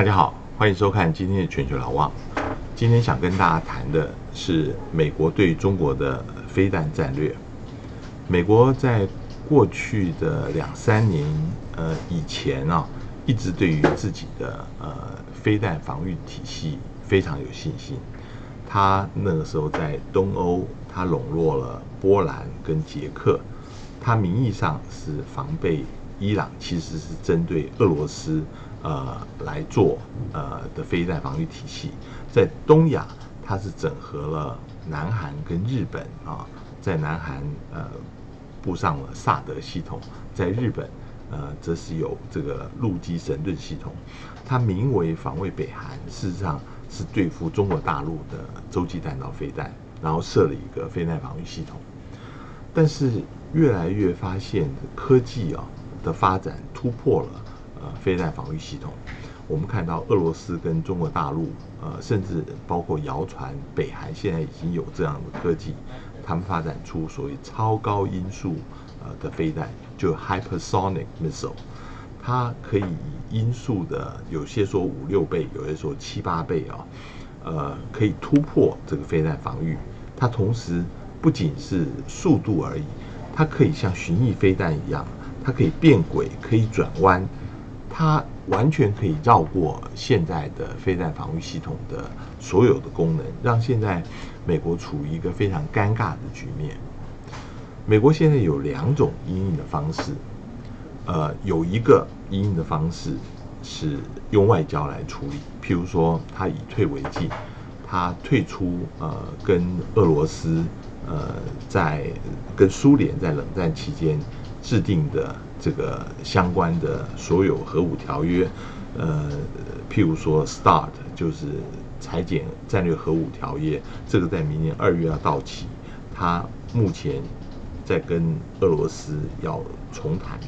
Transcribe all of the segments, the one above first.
大家好，欢迎收看今天的全球老望。今天想跟大家谈的是美国对中国的飞弹战略。美国在过去的两三年呃以前啊，一直对于自己的呃飞弹防御体系非常有信心。他那个时候在东欧，他笼络了波兰跟捷克，他名义上是防备伊朗，其实是针对俄罗斯呃来做呃的飞弹防御体系。在东亚，它是整合了南韩跟日本啊，在南韩呃布上了萨德系统，在日本呃则是有这个陆基神盾系统，它名为防卫北韩，事实上。是对付中国大陆的洲际弹道飞弹，然后设了一个飞弹防御系统。但是越来越发现科技啊的发展突破了呃飞弹防御系统。我们看到俄罗斯跟中国大陆呃甚至包括谣传北韩现在已经有这样的科技，他们发展出所谓超高音速呃的飞弹，就 hypersonic missile。它可以以音速的，有些说五六倍，有些说七八倍啊，呃，可以突破这个飞弹防御。它同时不仅是速度而已，它可以像巡弋飞弹一样，它可以变轨，可以转弯，它完全可以绕过现在的飞弹防御系统的所有的功能，让现在美国处于一个非常尴尬的局面。美国现在有两种阴影的方式。呃，有一个阴影的方式是用外交来处理，譬如说，他以退为进，他退出呃跟俄罗斯呃在跟苏联在冷战期间制定的这个相关的所有核武条约，呃，譬如说 START 就是裁减战略核武条约，这个在明年二月要到期，他目前在跟俄罗斯要重谈。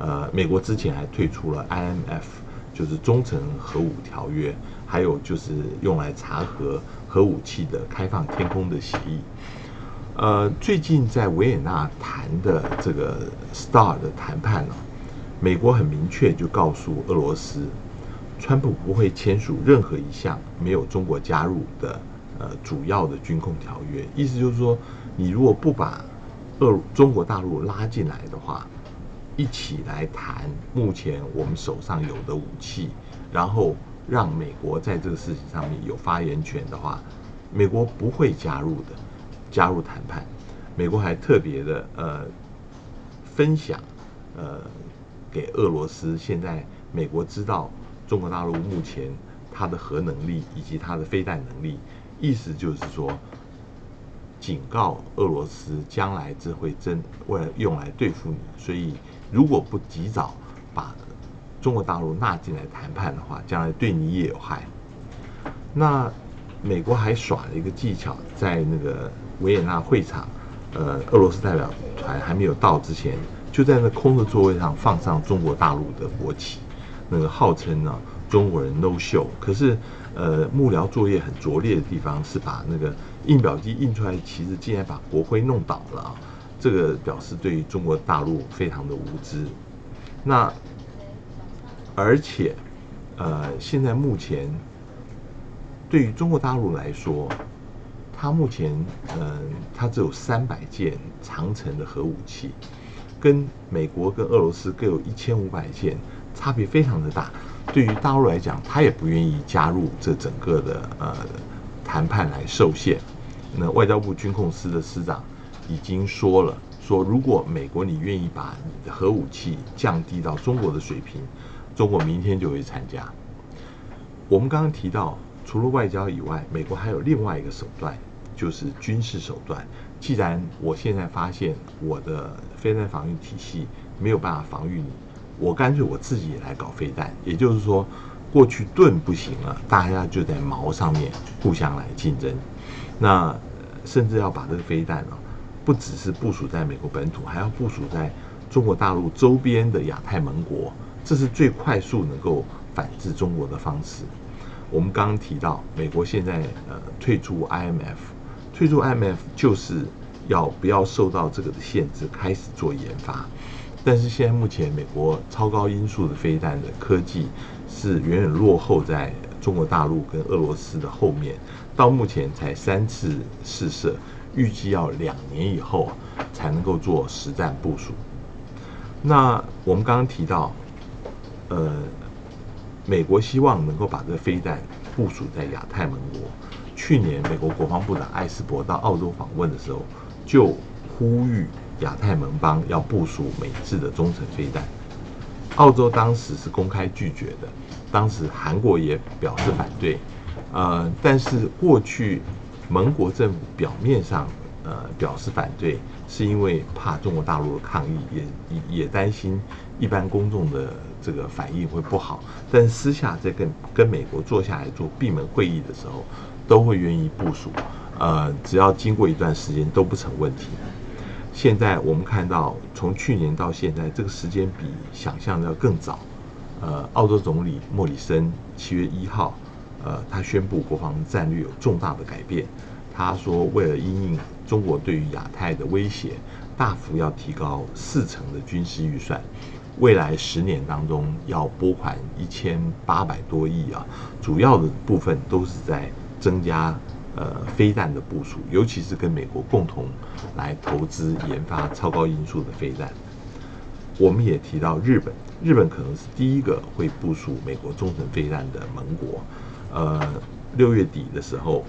呃，美国之前还退出了 IMF，就是中程核武条约，还有就是用来查核核武器的开放天空的协议。呃，最近在维也纳谈的这个 STAR 的谈判呢，美国很明确就告诉俄罗斯，川普不会签署任何一项没有中国加入的呃主要的军控条约。意思就是说，你如果不把俄中国大陆拉进来的话。一起来谈目前我们手上有的武器，然后让美国在这个事情上面有发言权的话，美国不会加入的，加入谈判。美国还特别的呃分享呃给俄罗斯，现在美国知道中国大陆目前它的核能力以及它的飞弹能力，意思就是说警告俄罗斯将来这会真为了用来对付你，所以。如果不及早把中国大陆纳进来谈判的话，将来对你也有害。那美国还耍了一个技巧，在那个维也纳会场，呃，俄罗斯代表团还没有到之前，就在那空的座位上放上中国大陆的国旗，那个号称呢中国人 no show。可是，呃，幕僚作业很拙劣的地方是把那个印表机印出来的旗子，竟然把国徽弄倒了。这个表示对于中国大陆非常的无知。那而且，呃，现在目前对于中国大陆来说，它目前嗯，它只有三百件长城的核武器，跟美国跟俄罗斯各有一千五百件，差别非常的大。对于大陆来讲，他也不愿意加入这整个的呃谈判来受限。那外交部军控司的司长。已经说了，说如果美国你愿意把你的核武器降低到中国的水平，中国明天就会参加。我们刚刚提到，除了外交以外，美国还有另外一个手段，就是军事手段。既然我现在发现我的飞弹防御体系没有办法防御你，我干脆我自己也来搞飞弹。也就是说，过去盾不行了，大家就在矛上面互相来竞争。那甚至要把这个飞弹呢？不只是部署在美国本土，还要部署在中国大陆周边的亚太盟国，这是最快速能够反制中国的方式。我们刚刚提到，美国现在呃退出 IMF，退出 IMF 就是要不要受到这个的限制，开始做研发。但是现在目前美国超高音速的飞弹的科技是远远落后在中国大陆跟俄罗斯的后面，到目前才三次试射，预计要两年以后才能够做实战部署。那我们刚刚提到，呃，美国希望能够把这个飞弹部署在亚太盟国。去年美国国防部长艾斯伯到澳洲访问的时候，就呼吁亚太盟邦要部署美制的中程飞弹。澳洲当时是公开拒绝的，当时韩国也表示反对。呃，但是过去盟国政府表面上呃表示反对。是因为怕中国大陆的抗议，也也担心一般公众的这个反应会不好。但私下在跟跟美国坐下来做闭门会议的时候，都会愿意部署。呃，只要经过一段时间都不成问题。现在我们看到，从去年到现在，这个时间比想象的要更早。呃，澳洲总理莫里森七月一号，呃，他宣布国防战略有重大的改变。他说，为了因应中国对于亚太的威胁，大幅要提高四成的军事预算，未来十年当中要拨款一千八百多亿啊，主要的部分都是在增加呃飞弹的部署，尤其是跟美国共同来投资研发超高音速的飞弹。我们也提到日本，日本可能是第一个会部署美国中程飞弹的盟国。呃，六月底的时候。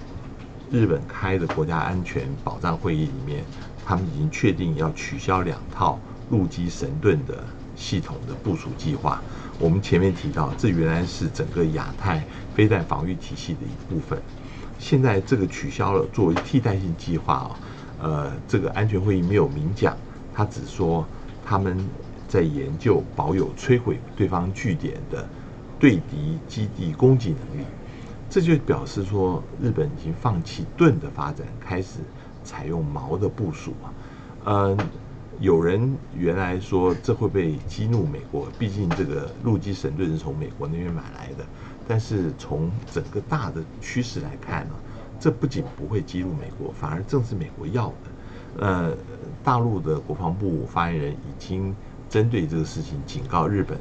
日本开的国家安全保障会议里面，他们已经确定要取消两套陆基神盾的系统的部署计划。我们前面提到，这原来是整个亚太飞弹防御体系的一部分，现在这个取消了作为替代性计划啊。呃，这个安全会议没有明讲，他只说他们在研究保有摧毁对方据点的对敌基地攻击能力。这就表示说，日本已经放弃盾的发展，开始采用矛的部署啊。嗯，有人原来说这会被激怒美国，毕竟这个陆基神盾是从美国那边买来的。但是从整个大的趋势来看呢，这不仅不会激怒美国，反而正是美国要的。呃，大陆的国防部发言人已经针对这个事情警告日本，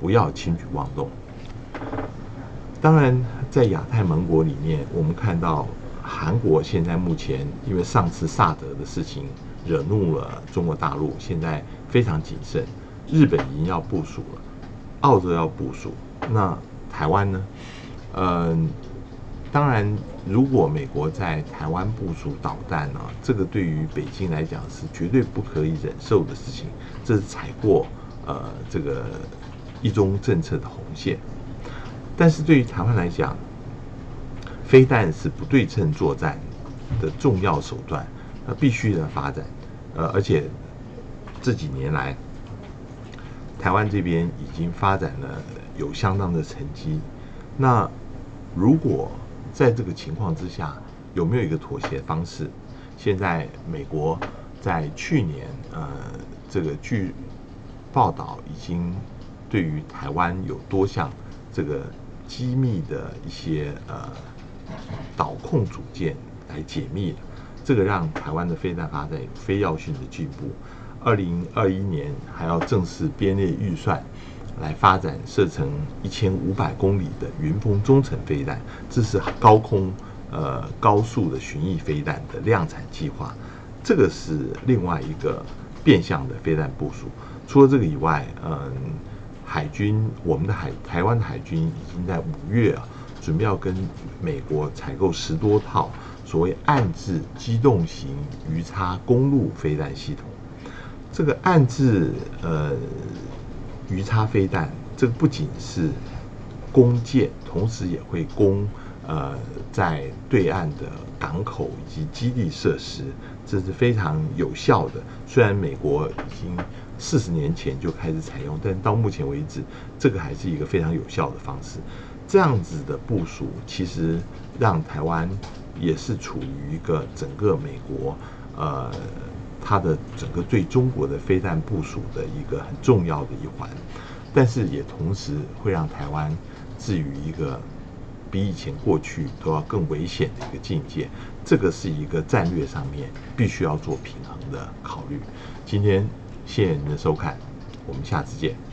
不要轻举妄动。当然，在亚太盟国里面，我们看到韩国现在目前因为上次萨德的事情惹怒了中国大陆，现在非常谨慎。日本已经要部署了，澳洲要部署，那台湾呢？嗯，当然，如果美国在台湾部署导弹呢，这个对于北京来讲是绝对不可以忍受的事情，这是踩过呃这个一中政策的红线。但是对于台湾来讲，飞弹是不对称作战的重要手段，呃，必须的发展，呃，而且这几年来，台湾这边已经发展了有相当的成绩。那如果在这个情况之下，有没有一个妥协方式？现在美国在去年，呃，这个据报道已经对于台湾有多项这个。机密的一些呃导控组件来解密了，这个让台湾的飞弹发展有非要性的进步。二零二一年还要正式编列预算来发展射程一千五百公里的云峰中程飞弹，这是高空呃高速的巡弋飞弹的量产计划。这个是另外一个变相的飞弹部署。除了这个以外，嗯。海军，我们的海台湾海军已经在五月啊，准备要跟美国采购十多套所谓暗制机动型鱼叉公路飞弹系统。这个暗制呃鱼叉飞弹，这个不仅是弓箭，同时也会攻呃在对岸的港口以及基地设施，这是非常有效的。虽然美国已经。四十年前就开始采用，但到目前为止，这个还是一个非常有效的方式。这样子的部署，其实让台湾也是处于一个整个美国，呃，它的整个对中国的飞弹部署的一个很重要的一环。但是也同时会让台湾置于一个比以前过去都要更危险的一个境界。这个是一个战略上面必须要做平衡的考虑。今天。谢谢您的收看，我们下次见。